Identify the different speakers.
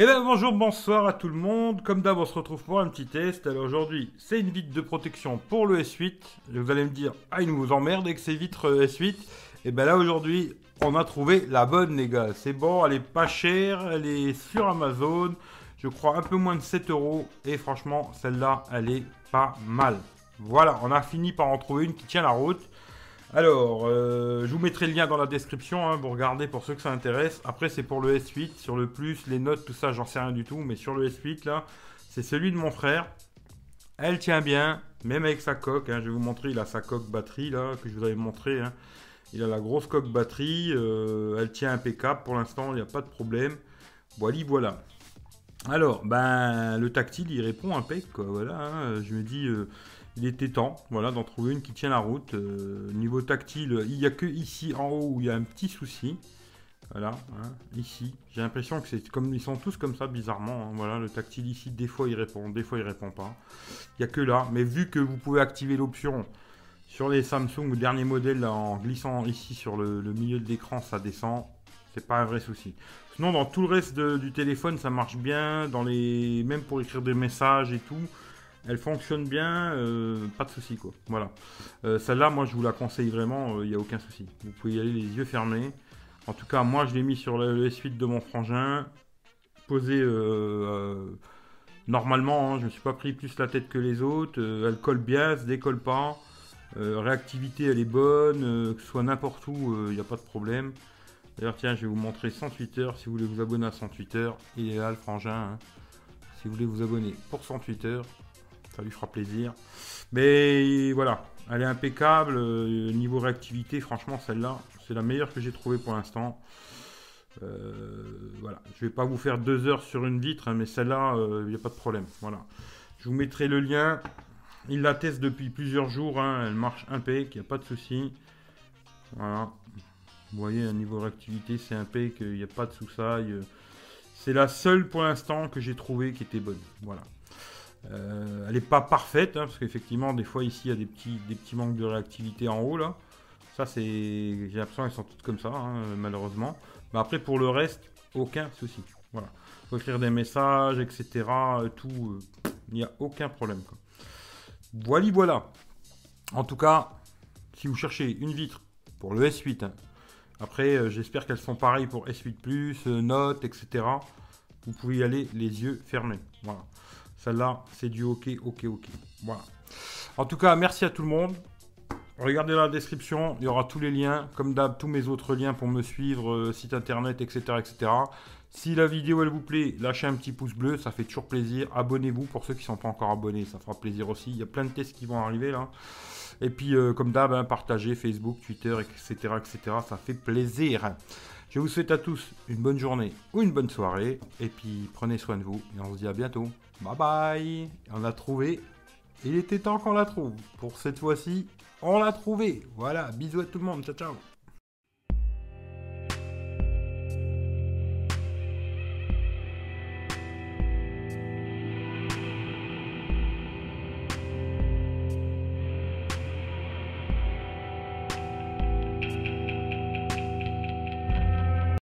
Speaker 1: Eh bien bonjour, bonsoir à tout le monde. Comme d'hab, on se retrouve pour un petit test. Alors aujourd'hui, c'est une vitre de protection pour le S8. Vous allez me dire, ah il nous emmerde avec ces vitres euh, S8. Et bien là aujourd'hui, on a trouvé la bonne les gars. C'est bon, elle est pas chère, elle est sur Amazon. Je crois un peu moins de 7 euros. Et franchement, celle-là, elle est pas mal. Voilà, on a fini par en trouver une qui tient la route. Alors, euh, je vous mettrai le lien dans la description, hein, vous regardez pour ceux que ça intéresse. Après, c'est pour le S8, sur le plus, les notes, tout ça, j'en sais rien du tout. Mais sur le S8, là, c'est celui de mon frère. Elle tient bien, même avec sa coque. Hein. je vais vous montrer, il a sa coque batterie, là, que je vous avais montré. Hein. Il a la grosse coque batterie. Euh, elle tient impeccable pour l'instant, il n'y a pas de problème. Voilà, voilà. Alors, ben, le tactile, il répond impec, quoi. Voilà, je me dis... Euh, il était temps voilà, d'en trouver une qui tient la route. Euh, niveau tactile, il n'y a que ici en haut où il y a un petit souci. Voilà, hein, ici. J'ai l'impression que c'est comme ils sont tous comme ça bizarrement. Hein. voilà, le tactile ici, des fois il répond, des fois il répond pas. Il n'y a que là. Mais vu que vous pouvez activer l'option sur les Samsung dernier modèle en glissant ici sur le, milieu de l'écran, ça descend. C'est pas un vrai souci. Sinon, dans tout le reste du téléphone, ça marche bien. Dans les, même pour écrire des messages et tout. Elle fonctionne bien, euh, pas de souci quoi. Voilà. Euh, celle-là, moi je vous la conseille vraiment, il euh, n'y a aucun souci. Vous pouvez y aller les yeux fermés. En tout cas, moi je l'ai mis sur le, S8 de mon frangin. Posé normalement, hein, je ne me suis pas pris plus la tête que les autres. elle colle bien, elle se décolle pas. réactivité elle est bonne, que ce soit n'importe où, il n'y a pas de problème. D'ailleurs, tiens, je vais vous montrer 108 heures. Si vous voulez vous abonner à 108 heures, il est là le frangin. Hein. Si vous voulez vous abonner pour 108 heures, lui fera plaisir. Mais voilà, elle est impeccable. Euh, niveau réactivité, franchement, celle-là, c'est la meilleure que j'ai trouvée pour l'instant. Euh, voilà, je vais pas vous faire deux heures sur une vitre, hein, mais celle-là, il euh, n'y a pas de problème. Voilà, je vous mettrai le lien. Il la teste depuis plusieurs jours, hein. elle marche impec, il n'y a pas de souci. Voilà, vous voyez, un niveau réactivité, c'est impec, il n'y a pas de sous-saille. C'est la seule pour l'instant que j'ai trouvé qui était bonne. Voilà. Euh, elle n'est pas parfaite, hein, parce qu'effectivement, des fois, ici, il y a des petits, des petits manques de réactivité en haut, là. Ça, c'est... J'ai l'impression qu'elles sont toutes comme ça, hein, malheureusement. Mais après, pour le reste, aucun souci. Voilà. Faut écrire des messages, etc. Tout, euh, il n'y a aucun problème. Voilà, voilà. En tout cas, si vous cherchez une vitre pour le S8, hein, après, euh, j'espère qu'elles sont pareilles pour S8+, Note, etc. Vous pouvez y aller les yeux fermés. Voilà. Celle-là, c'est du ok, ok, ok. Voilà. En tout cas, merci à tout le monde. Regardez la description, il y aura tous les liens, comme d'hab, tous mes autres liens pour me suivre, euh, site internet, etc., etc. Si la vidéo elle vous plaît, lâchez un petit pouce bleu, ça fait toujours plaisir. Abonnez-vous pour ceux qui ne sont pas encore abonnés, ça fera plaisir aussi. Il y a plein de tests qui vont arriver là. Et puis, euh, comme d'hab, hein, partagez Facebook, Twitter, etc., etc. Ça fait plaisir. Je vous souhaite à tous une bonne journée ou une bonne soirée. Et puis, prenez soin de vous et on se dit à bientôt. Bye bye On l'a trouvé. Il était temps qu'on la trouve. Pour cette fois-ci, on l'a trouvé. Voilà, bisous à tout le monde. Ciao, ciao